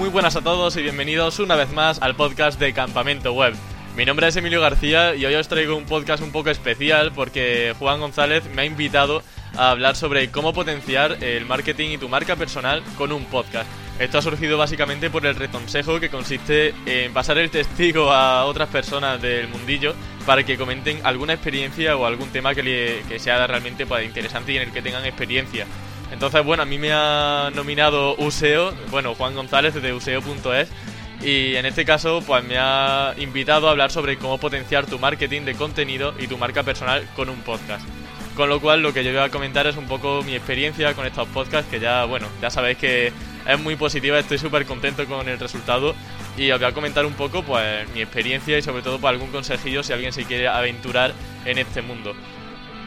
Muy buenas a todos y bienvenidos una vez más al podcast de Campamento Web. Mi nombre es Emilio García y hoy os traigo un podcast un poco especial porque Juan González me ha invitado a hablar sobre cómo potenciar el marketing y tu marca personal con un podcast. Esto ha surgido básicamente por el retonsejo que consiste en pasar el testigo a otras personas del mundillo para que comenten alguna experiencia o algún tema que, sea realmente pues, interesante y en el que tengan experiencia. Entonces, bueno, a mí me ha nominado Useo, bueno, Juan González de useo.es y en este caso pues me ha invitado a hablar sobre cómo potenciar tu marketing de contenido y tu marca personal con un podcast. Con lo cual lo que yo voy a comentar es un poco mi experiencia con estos podcasts que ya, bueno, ya sabéis que es muy positiva, estoy súper contento con el resultado y os voy a comentar un poco pues mi experiencia y sobre todo pues, algún consejillo si alguien se quiere aventurar en este mundo.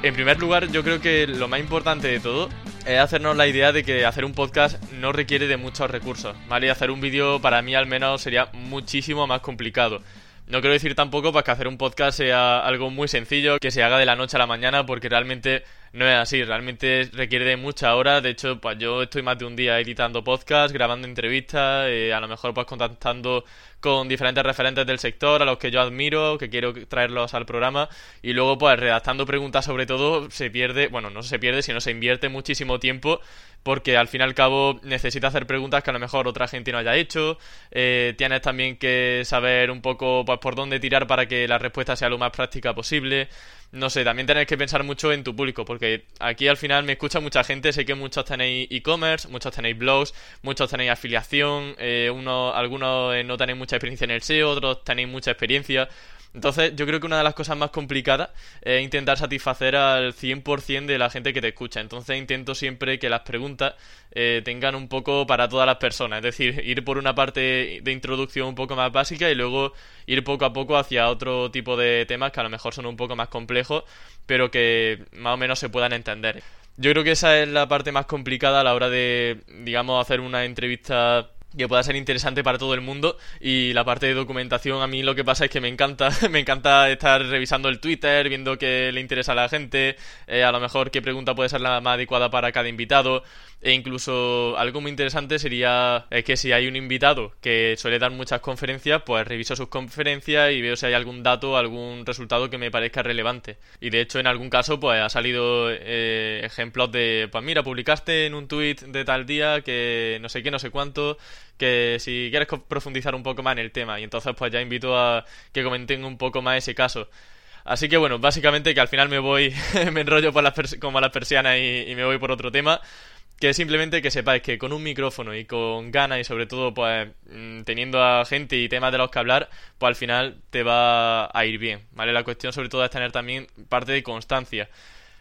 En primer lugar, yo creo que lo más importante de todo es hacernos la idea de que hacer un podcast no requiere de muchos recursos, ¿vale? Y hacer un vídeo para mí al menos sería muchísimo más complicado. No quiero decir tampoco para que hacer un podcast sea algo muy sencillo, que se haga de la noche a la mañana, porque realmente no es así, realmente requiere de muchas horas. De hecho, pues yo estoy más de un día editando podcasts, grabando entrevistas, eh, a lo mejor pues contactando con diferentes referentes del sector a los que yo admiro, que quiero traerlos al programa. Y luego pues redactando preguntas sobre todo se pierde, bueno, no se pierde, sino se invierte muchísimo tiempo porque al fin y al cabo necesitas hacer preguntas que a lo mejor otra gente no haya hecho, eh, tienes también que saber un poco pues, por dónde tirar para que la respuesta sea lo más práctica posible no sé, también tenéis que pensar mucho en tu público, porque aquí al final me escucha mucha gente, sé que muchos tenéis e-commerce, muchos tenéis blogs, muchos tenéis afiliación, eh, uno, algunos eh, no tenéis mucha experiencia en el SEO, otros tenéis mucha experiencia. Entonces, yo creo que una de las cosas más complicadas es intentar satisfacer al 100% de la gente que te escucha. Entonces, intento siempre que las preguntas eh, tengan un poco para todas las personas. Es decir, ir por una parte de introducción un poco más básica y luego ir poco a poco hacia otro tipo de temas que a lo mejor son un poco más complejos, pero que más o menos se puedan entender. Yo creo que esa es la parte más complicada a la hora de, digamos, hacer una entrevista que pueda ser interesante para todo el mundo. Y la parte de documentación a mí lo que pasa es que me encanta me encanta estar revisando el Twitter viendo qué le interesa a la gente. Eh, a lo mejor qué pregunta puede ser la más adecuada para cada invitado. E incluso algo muy interesante sería es que si hay un invitado que suele dar muchas conferencias pues reviso sus conferencias y veo si hay algún dato algún resultado que me parezca relevante. Y de hecho en algún caso pues ha salido eh, ejemplos de pues mira publicaste en un tweet de tal día que no sé qué no sé cuánto que si quieres profundizar un poco más en el tema y entonces pues ya invito a que comenten un poco más ese caso. Así que bueno, básicamente que al final me voy, me enrollo por las como a las persianas y, me voy por otro tema, que simplemente que sepáis que con un micrófono y con ganas y sobre todo pues mm, teniendo a gente y temas de los que hablar, pues al final te va a ir bien, ¿vale? La cuestión sobre todo es tener también parte de constancia.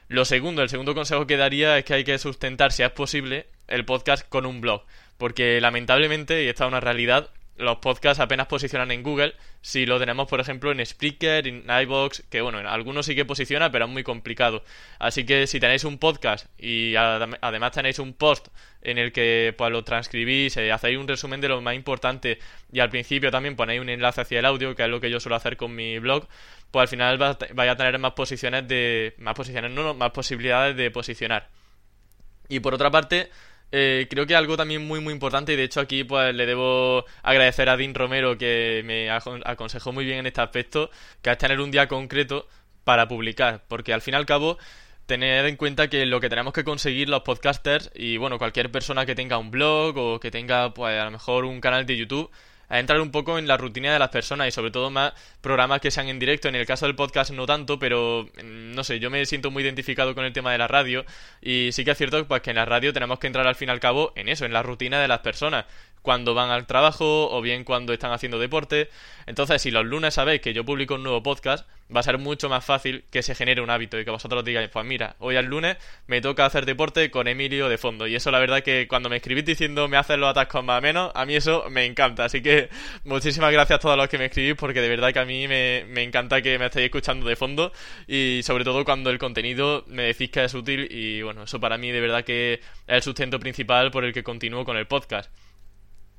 Lo segundo, el segundo consejo que daría es que hay que sustentar, si es posible, el podcast con un blog porque lamentablemente, y esta es una realidad, los podcasts apenas posicionan en Google. Si lo tenemos, por ejemplo, en Spreaker, en iBox, que bueno, en algunos sí que posiciona, pero es muy complicado. Así que si tenéis un podcast y además tenéis un post en el que pues, lo transcribís, eh, hacéis un resumen de lo más importante y al principio también ponéis un enlace hacia el audio, que es lo que yo suelo hacer con mi blog, pues al final vais a tener más posiciones de. más posiciones, no, más posibilidades de posicionar. Y por otra parte, eh, creo que algo también muy muy importante y de hecho aquí pues le debo agradecer a Dean Romero que me aconsejó muy bien en este aspecto, que es tener un día concreto para publicar, porque al fin y al cabo tener en cuenta que lo que tenemos que conseguir los podcasters y bueno, cualquier persona que tenga un blog o que tenga pues a lo mejor un canal de YouTube a entrar un poco en la rutina de las personas y sobre todo más programas que sean en directo. En el caso del podcast no tanto, pero mm, no sé, yo me siento muy identificado con el tema de la radio y sí que es cierto pues, que en la radio tenemos que entrar al fin y al cabo en eso, en la rutina de las personas cuando van al trabajo o bien cuando están haciendo deporte. Entonces, si los lunes sabéis que yo publico un nuevo podcast, va a ser mucho más fácil que se genere un hábito y que vosotros digáis, pues mira, hoy al lunes me toca hacer deporte con Emilio de fondo. Y eso la verdad que cuando me escribís diciendo me hacen los atascos más o menos, a mí eso me encanta. Así que muchísimas gracias a todos los que me escribís porque de verdad que a mí me, me encanta que me estéis escuchando de fondo y sobre todo cuando el contenido me decís que es útil y bueno, eso para mí de verdad que es el sustento principal por el que continúo con el podcast.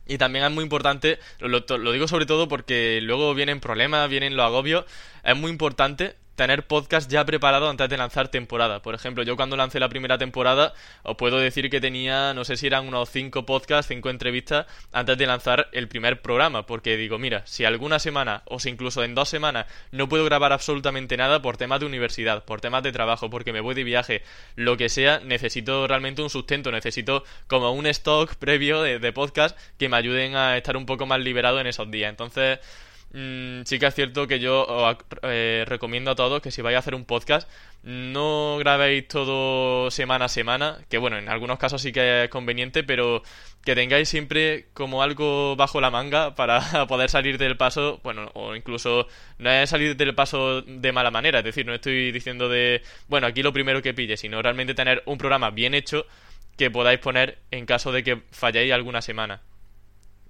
Y también es muy importante, lo, digo sobre todo porque luego vienen problemas, vienen los agobios, es muy importante tener podcast ya preparado antes de lanzar temporada. Por ejemplo, yo cuando lancé la primera temporada, os puedo decir que tenía, no sé si eran unos 5 podcasts, 5 entrevistas antes de lanzar el primer programa, porque digo, mira, si alguna semana o si incluso en dos semanas no puedo grabar absolutamente nada por temas de universidad, por temas de trabajo, porque me voy de viaje, lo que sea, necesito realmente un sustento, necesito como un stock previo de, de podcast que me ayuden a estar un poco más liberado en esos días. Entonces, sí que es cierto que yo os eh, recomiendo a todos que si vais a hacer un podcast, no grabéis todo semana a semana, que bueno, en algunos casos sí que es conveniente, pero que tengáis siempre como algo bajo la manga para poder salir del paso, bueno, o incluso no es salir del paso de mala manera, es decir, no estoy diciendo de, bueno, aquí lo primero que pille, sino realmente tener un programa bien hecho que podáis poner en caso de que falléis alguna semana.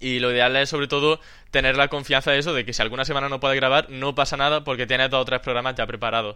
Y lo ideal es sobre todo tener la confianza de eso, de que si alguna semana no puede grabar, no pasa nada porque tienes dos o tres programas ya preparados.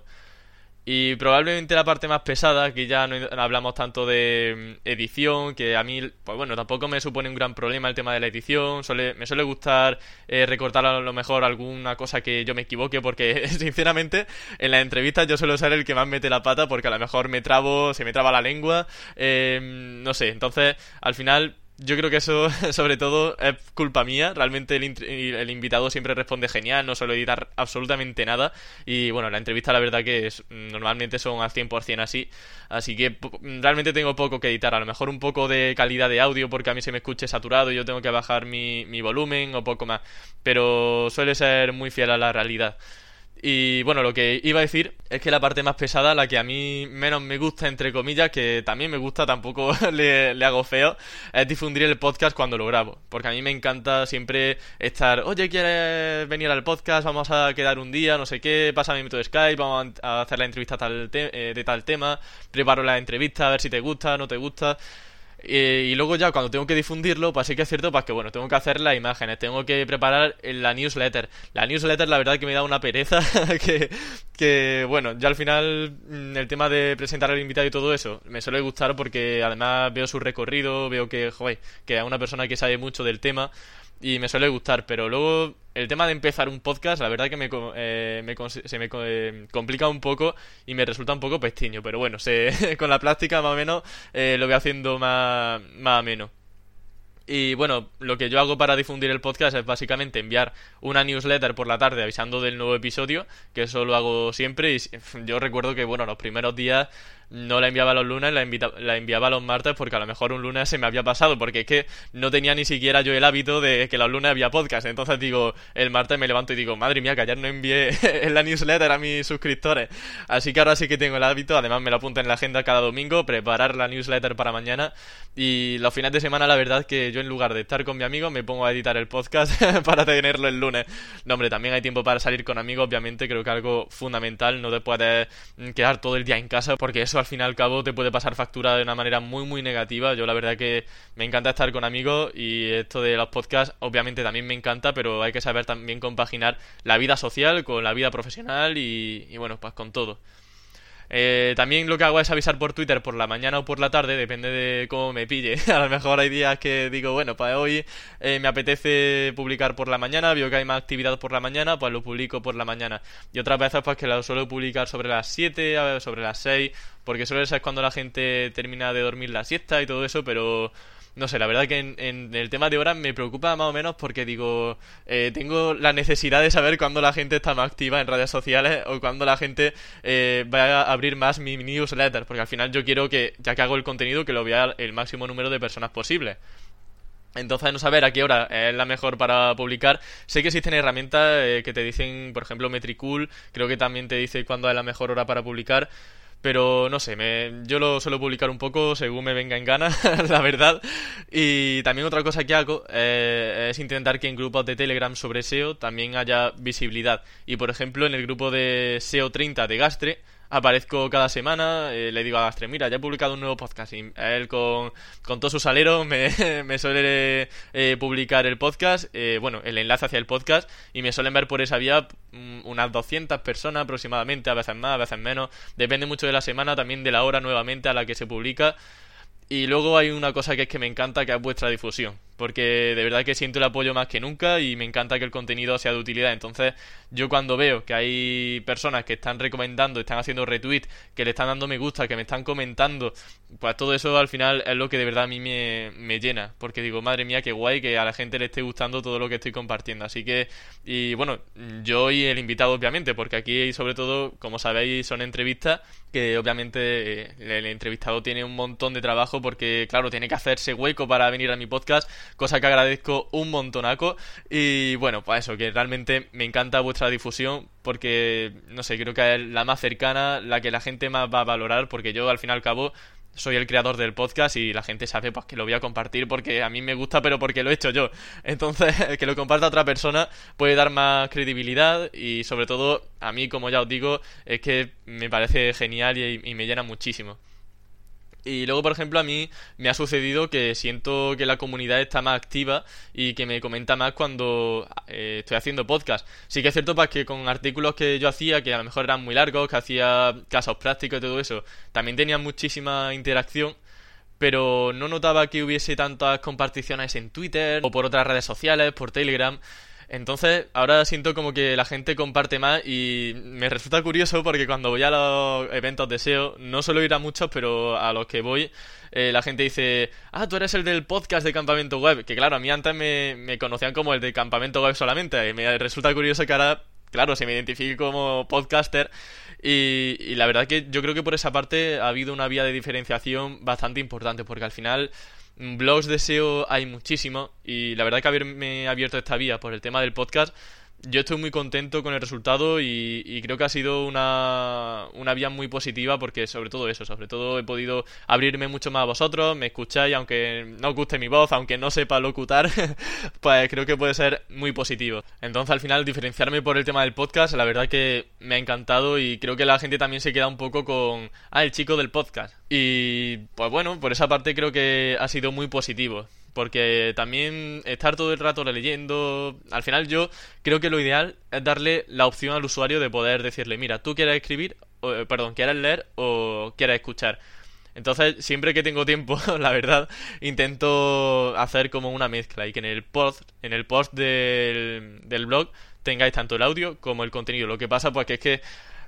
Y probablemente la parte más pesada, aquí ya no hablamos tanto de mm, edición, que a mí, pues bueno, tampoco me supone un gran problema el tema de la edición. Suele, me suele gustar eh, recortar a lo mejor alguna cosa que yo me equivoque, porque sinceramente en las entrevistas yo suelo ser el que más mete la pata, porque a lo mejor me trabo, se me traba la lengua, eh, no sé. Entonces, al final yo creo que eso, sobre todo, es culpa mía. Realmente el, invitado siempre responde genial, no suelo editar absolutamente nada. Y bueno, la entrevista, la verdad que es, normalmente son al 100% así. Así que realmente tengo poco que editar. A lo mejor un poco de calidad de audio, porque a mí se me escuche saturado y yo tengo que bajar mi, mi volumen o poco más. Pero suele ser muy fiel a la realidad. Y bueno, lo que iba a decir es que la parte más pesada, la que a mí menos me gusta, entre comillas, que también me gusta, tampoco le, hago feo, es difundir el podcast cuando lo grabo. Porque a mí me encanta siempre estar, oye, ¿quieres venir al podcast? Vamos a quedar un día, no sé qué, pásame de Skype, vamos a hacer la entrevista tal eh, de tal tema, preparo la entrevista, a ver si te gusta, no te gusta. Eh, y luego ya cuando tengo que difundirlo, pues sí que es cierto, pues que bueno, tengo que hacer las imágenes, tengo que preparar la newsletter. La newsletter la verdad que me da una pereza que, que bueno, ya al final mm, el tema de presentar al invitado y todo eso me suele gustar porque además veo su recorrido, veo que, joder, que es una persona que sabe mucho del tema y me suele gustar, pero luego el tema de empezar un podcast, la verdad que me, eh, se me eh, complica un poco y me resulta un poco pestiño, pero bueno, se, con la práctica más o menos eh, lo voy haciendo más, más ameno. Y bueno, lo que yo hago para difundir el podcast es básicamente enviar una newsletter por la tarde avisando del nuevo episodio, que eso lo hago siempre y yo recuerdo que bueno, los primeros días no la enviaba los lunes, la, enviaba los martes porque a lo mejor un lunes se me había pasado, porque es que no tenía ni siquiera yo el hábito de que los lunes había podcast. Entonces digo, el martes me levanto y digo, madre mía, que ayer no envié en la newsletter a mis suscriptores. Así que ahora sí que tengo el hábito, además me lo apunto en la agenda cada domingo, preparar la newsletter para mañana. Y los fines de semana, la verdad que yo en lugar de estar con mi amigo, me pongo a editar el podcast para tenerlo el lunes. No, hombre, también hay tiempo para salir con amigos, obviamente, creo que algo fundamental, no te puedes quedar todo el día en casa porque eso al fin y al cabo te puede pasar factura de una manera muy muy negativa. Yo la verdad que me encanta estar con amigos y esto de los podcasts obviamente también me encanta, pero hay que saber también compaginar la vida social con la vida profesional y, bueno, pues con todo. Eh, también lo que hago es avisar por Twitter por la mañana o por la tarde, depende de cómo me pille. A lo mejor hay días que digo, bueno, pues hoy eh, me apetece publicar por la mañana, veo que hay más actividad por la mañana, pues lo publico por la mañana. Y otras veces pues que lo suelo publicar sobre las 7, sobre las 6, porque suele ser cuando la gente termina de dormir la siesta y todo eso, pero no sé, la verdad que en, el tema de horas me preocupa más o menos porque digo, eh, tengo la necesidad de saber cuándo la gente está más activa en redes sociales o cuándo la gente eh, va a abrir más mi newsletter, porque al final yo quiero que, ya que hago el contenido, que lo vea el máximo número de personas posible. Entonces, no saber a qué hora es la mejor para publicar. Sé que existen herramientas eh, que te dicen, por ejemplo, Metricool, creo que también te dice cuándo es la mejor hora para publicar. Pero no sé, me, yo lo suelo publicar un poco según me venga en gana, la verdad. Y también otra cosa que hago eh, es intentar que en grupos de Telegram sobre SEO también haya visibilidad. Y por ejemplo, en el grupo de SEO 30 de Gastre, aparezco cada semana, eh, le digo a Gastre, mira, ya he publicado un nuevo podcast y él con, con todo su salero me, me suele eh, publicar el podcast, eh, bueno, el enlace hacia el podcast y me suelen ver por esa vía mm, unas 200 personas aproximadamente, a veces más, a veces menos, depende mucho de la semana, también de la hora nuevamente a la que se publica. Y luego hay una cosa que es que me encanta, que es vuestra difusión. Porque de verdad que siento el apoyo más que nunca y me encanta que el contenido sea de utilidad. Entonces, yo cuando veo que hay personas que están recomendando, están haciendo retweet, que le están dando me gusta, que me están comentando, pues todo eso al final es lo que de verdad a mí me, me llena, porque digo, madre mía, qué guay que a la gente le esté gustando todo lo que estoy compartiendo. Así que, y bueno, yo y el invitado obviamente, porque aquí sobre todo, como sabéis, son entrevistas que obviamente eh, el entrevistado tiene un montón de trabajo porque, claro, tiene que hacerse hueco para venir a mi podcast, cosa que agradezco un montonaco. Y bueno, pues eso, que realmente me encanta vuestra difusión porque, no sé, creo que es la más cercana, la que la gente más va a valorar, porque yo al fin y al cabo soy el creador del podcast y la gente sabe pues que lo voy a compartir porque a mí me gusta pero porque lo he hecho yo. Entonces, que lo comparta otra persona puede dar más credibilidad y sobre todo a mí, como ya os digo, es que me parece genial y, y me llena muchísimo. Y luego, por ejemplo, a mí me ha sucedido que siento que la comunidad está más activa y que me comenta más cuando eh, estoy haciendo podcast. Sí que es cierto pues, que con artículos que yo hacía, que a lo mejor eran muy largos, que hacía casos prácticos y todo eso, también tenía muchísima interacción pero no notaba que hubiese tantas comparticiones en Twitter o por otras redes sociales, por Telegram. Entonces, ahora siento como que la gente comparte más y me resulta curioso porque cuando voy a los eventos de SEO, no suelo ir a muchos, pero a los que voy, eh, la gente dice, ah, tú eres el del podcast de Campamento Web, que claro, a mí antes me, me conocían como el de Campamento Web solamente, y me resulta curioso que ahora, claro, se me identifique como podcaster. Y, y, la verdad que yo creo que por esa parte ha habido una vía de diferenciación bastante importante, porque al final blogs de SEO hay muchísimo y la verdad que haberme abierto esta vía por el tema del podcast yo estoy muy contento con el resultado y, creo que ha sido una, una, vía muy positiva porque sobre todo eso, sobre todo he podido abrirme mucho más a vosotros, me escucháis, aunque no os guste mi voz, aunque no sepa locutar, pues creo que puede ser muy positivo. Entonces al final diferenciarme por el tema del podcast, la verdad que me ha encantado y creo que la gente también se queda un poco con, ah, el chico del podcast. Y pues bueno, por esa parte creo que ha sido muy positivo porque también estar todo el rato leyendo, al final yo creo que lo ideal es darle la opción al usuario de poder decirle, mira, tú quieres escribir, o, eh, perdón, quieres leer o quieres escuchar. Entonces, siempre que tengo tiempo, la verdad, intento hacer como una mezcla y que en el post, en el post del, del blog tengáis tanto el audio como el contenido. Lo que pasa pues que es que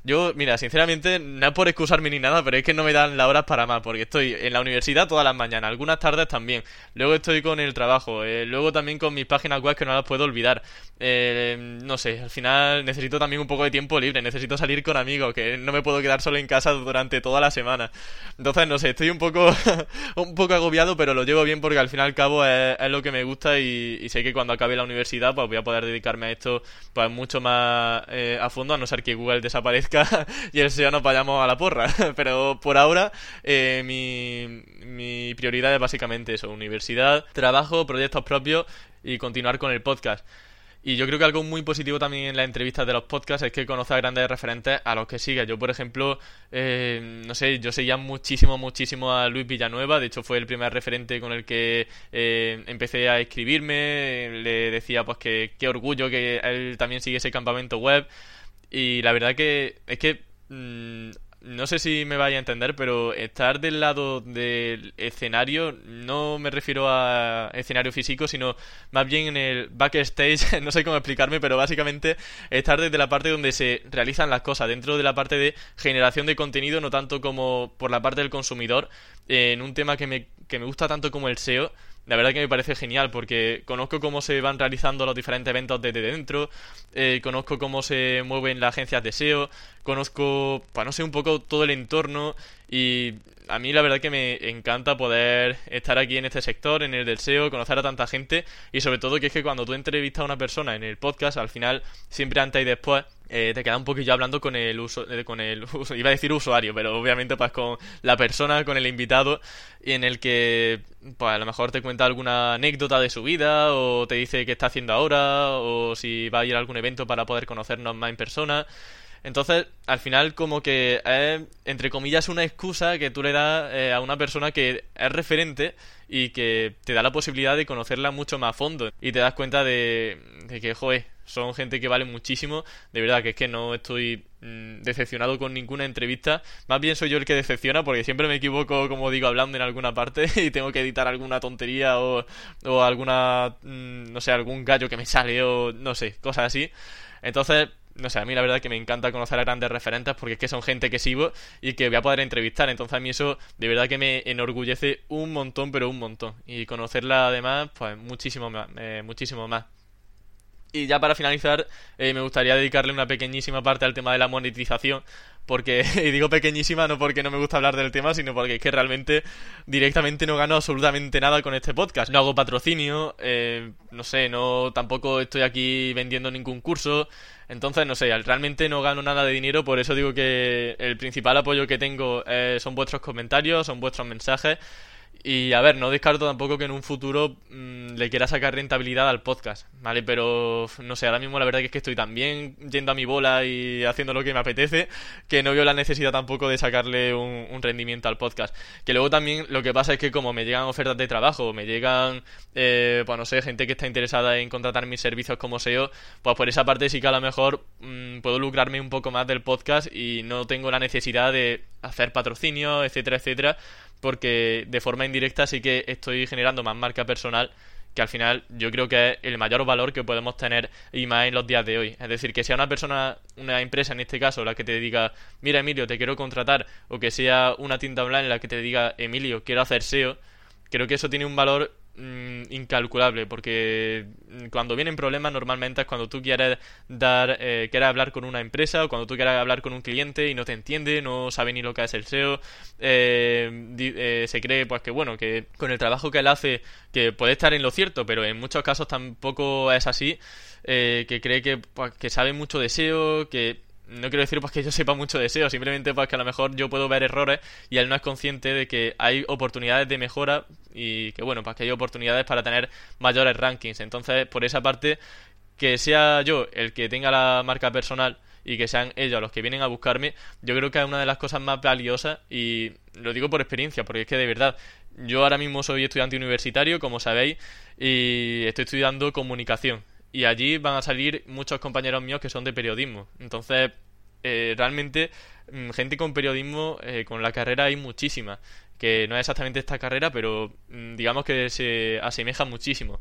yo, mira, sinceramente, no es por excusarme ni nada, pero es que no me dan las horas para más, porque estoy en la universidad todas las mañanas, algunas tardes también. Luego estoy con el trabajo, eh, luego también con mis páginas web que no las puedo olvidar. Eh, no sé, al final necesito también un poco de tiempo libre, necesito salir con amigos, que no me puedo quedar solo en casa durante toda la semana. Entonces, no sé, estoy un poco, un poco agobiado, pero lo llevo bien porque al fin y al cabo es, lo que me gusta y, sé que cuando acabe la universidad pues voy a poder dedicarme a esto pues mucho más eh, a fondo, a no ser que Google desaparezca y el SEO nos vayamos a la porra. Pero por ahora eh, mi, prioridad es básicamente eso, universidad, trabajo, proyectos propios y continuar con el podcast. Y yo creo que algo muy positivo también en las entrevistas de los podcasts es que conoce a grandes referentes a los que sigue. Yo, por ejemplo, eh, no sé, yo seguía muchísimo, muchísimo a Luis Villanueva. De hecho, fue el primer referente con el que eh, empecé a escribirme. Le decía, pues, que qué orgullo que él también sigue ese campamento web. Y la verdad que es que mm, no sé si me vaya a entender, pero estar del lado del escenario no me refiero a escenario físico, sino más bien en el backstage, no sé cómo explicarme, pero básicamente estar desde la parte donde se realizan las cosas, dentro de la parte de generación de contenido, no tanto como por la parte del consumidor, en un tema que me, que me gusta tanto como el SEO la verdad que me parece genial porque conozco cómo se van realizando los diferentes eventos desde dentro, eh, conozco cómo se mueven las agencias de SEO, conozco, pues no sé, un poco todo el entorno y a mí la verdad que me encanta poder estar aquí en este sector, en el del SEO, conocer a tanta gente y sobre todo que es que cuando tú entrevistas a una persona en el podcast, al final, siempre antes y después, eh, te queda un poquillo hablando con el uso, eh, con el iba a decir usuario, pero obviamente pues con la persona, con el invitado, y en el que pues a lo mejor te cuenta alguna anécdota de su vida, o te dice qué está haciendo ahora, o si va a ir a algún evento para poder conocernos más en persona. Entonces, al final, como que es, entre comillas, una excusa que tú le das eh, a una persona que es referente y que te da la posibilidad de conocerla mucho más a fondo. Y te das cuenta de, de que, joder, son gente que vale muchísimo. De verdad que es que no estoy mm, decepcionado con ninguna entrevista. Más bien soy yo el que decepciona porque siempre me equivoco, como digo, hablando en alguna parte y tengo que editar alguna tontería o, o alguna, mm, no sé, algún gallo que me sale o no sé, cosas así. Entonces, no sé, a mí la verdad que me encanta conocer a grandes referentes porque es que son gente que sigo y que voy a poder entrevistar. Entonces a mí eso de verdad que me enorgullece un montón, pero un montón. Y conocerla además, pues muchísimo más, eh, muchísimo más. Y ya para finalizar, eh, me gustaría dedicarle una pequeñísima parte al tema de la monetización, porque, y digo pequeñísima no porque no me gusta hablar del tema, sino porque es que realmente directamente no gano absolutamente nada con este podcast. No hago patrocinio, eh, no sé, no tampoco estoy aquí vendiendo ningún curso, entonces no sé, realmente no gano nada de dinero, por eso digo que el principal apoyo que tengo eh, son vuestros comentarios, son vuestros mensajes y a ver, no descarto tampoco que en un futuro mm, le quiera sacar rentabilidad al podcast, ¿vale? Pero no sé, ahora mismo la verdad es que estoy tan bien yendo a mi bola y haciendo lo que me apetece que no veo la necesidad tampoco de sacarle un, rendimiento al podcast. Que luego también lo que pasa es que como me llegan ofertas de trabajo, me llegan, eh, pues no sé, gente que está interesada en contratar mis servicios como SEO, pues por esa parte sí que a lo mejor mm, puedo lucrarme un poco más del podcast y no tengo la necesidad de hacer patrocinio, etcétera, etcétera porque de forma indirecta sí que estoy generando más marca personal que al final yo creo que es el mayor valor que podemos tener y más en los días de hoy. Es decir, que sea una persona, una empresa en este caso, la que te diga, mira Emilio, te quiero contratar, o que sea una tienda online la que te diga, Emilio, quiero hacer SEO, creo que eso tiene un valor incalculable porque mm, cuando vienen problemas normalmente es cuando tú quieres dar eh, quieres hablar con una empresa o cuando tú quieres hablar con un cliente y no te entiende no sabe ni lo que es el SEO eh, eh, se cree pues que bueno que con el trabajo que él hace que puede estar en lo cierto pero en muchos casos tampoco es así que cree que, pues, que sabe mucho de SEO que no quiero decir pues que yo sepa mucho de SEO, simplemente pues que a lo mejor yo puedo ver errores y él no es consciente de que hay oportunidades de mejora y que bueno, pues que hay oportunidades para tener mayores rankings. Entonces, por esa parte, que sea yo el que tenga la marca personal y que sean ellos los que vienen a buscarme, yo creo que es una de las cosas más valiosas y lo digo por experiencia, porque es que de verdad, yo ahora mismo soy estudiante universitario, como sabéis, y estoy estudiando comunicación y allí van a salir muchos compañeros míos que son de periodismo. Entonces, eh, realmente, mm, gente con periodismo, eh, con la carrera hay muchísima, que no es exactamente esta carrera, pero mm, digamos que se asemeja muchísimo.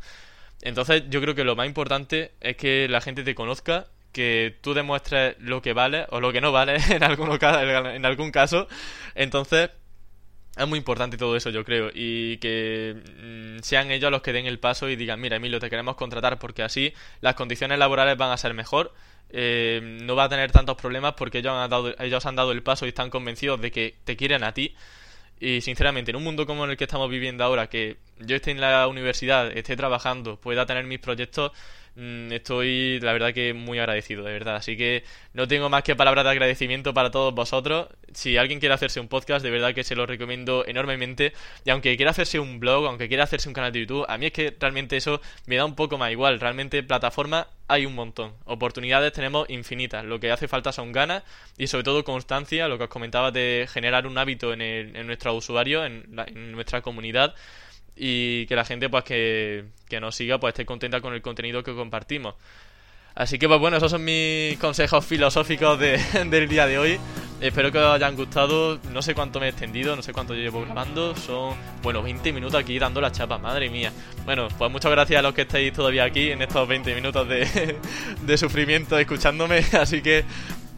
Entonces, yo creo que lo más importante es que la gente te conozca que tú demuestres lo que vale o lo que no vale en, en algún caso. Entonces, es muy importante todo eso, yo creo, y que mm, sean ellos los que den el paso y digan, mira, Emilio, te queremos contratar porque así las condiciones laborales van a ser mejor, eh, no va a tener tantos problemas porque ellos han, dado, ellos han dado el paso y están convencidos de que te quieren a ti. Y sinceramente, en un mundo como el que estamos viviendo ahora, que yo esté en la universidad, esté trabajando, pueda tener mis proyectos, estoy, la verdad, que muy agradecido, de verdad. Así que no tengo más que palabras de agradecimiento para todos vosotros. Si alguien quiere hacerse un podcast, de verdad que se lo recomiendo enormemente. Y aunque quiera hacerse un blog, aunque quiera hacerse un canal de YouTube, a mí es que realmente eso me da un poco más igual. Realmente plataforma hay un montón. Oportunidades tenemos infinitas. Lo que hace falta son ganas y sobre todo constancia, lo que os comentaba de generar un hábito en, el, en nuestros usuarios, en, en nuestra comunidad y que la gente pues que, que nos siga pues esté contenta con el contenido que compartimos. Así que pues bueno, esos son mis consejos filosóficos de, del día de hoy. Espero que os hayan gustado. No sé cuánto me he extendido, no sé cuánto llevo grabando. Son, bueno, 20 minutos aquí dando la chapa, madre mía. Bueno, pues muchas gracias a los que estáis todavía aquí en estos 20 minutos de, de sufrimiento escuchándome. Así que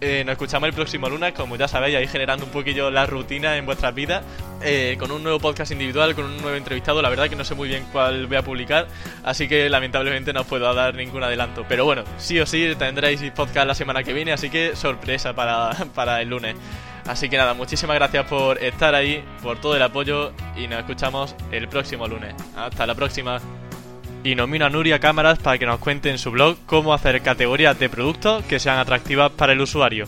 eh, nos escuchamos el próximo lunes, como ya sabéis, ahí generando un poquillo la rutina en vuestras vidas, eh, con un nuevo podcast individual, con un nuevo entrevistado. La verdad que no sé muy bien cuál voy a publicar, así que lamentablemente no os puedo dar ningún adelanto. Pero bueno, sí o sí tendréis podcast la semana que viene, así que sorpresa para, para el lunes. Así que nada, muchísimas gracias por estar ahí, por todo el apoyo y nos escuchamos el próximo lunes. Hasta la próxima y nomino a Nuria Cámaras para que nos cuente en su blog cómo hacer categorías de productos que sean atractivas para el usuario.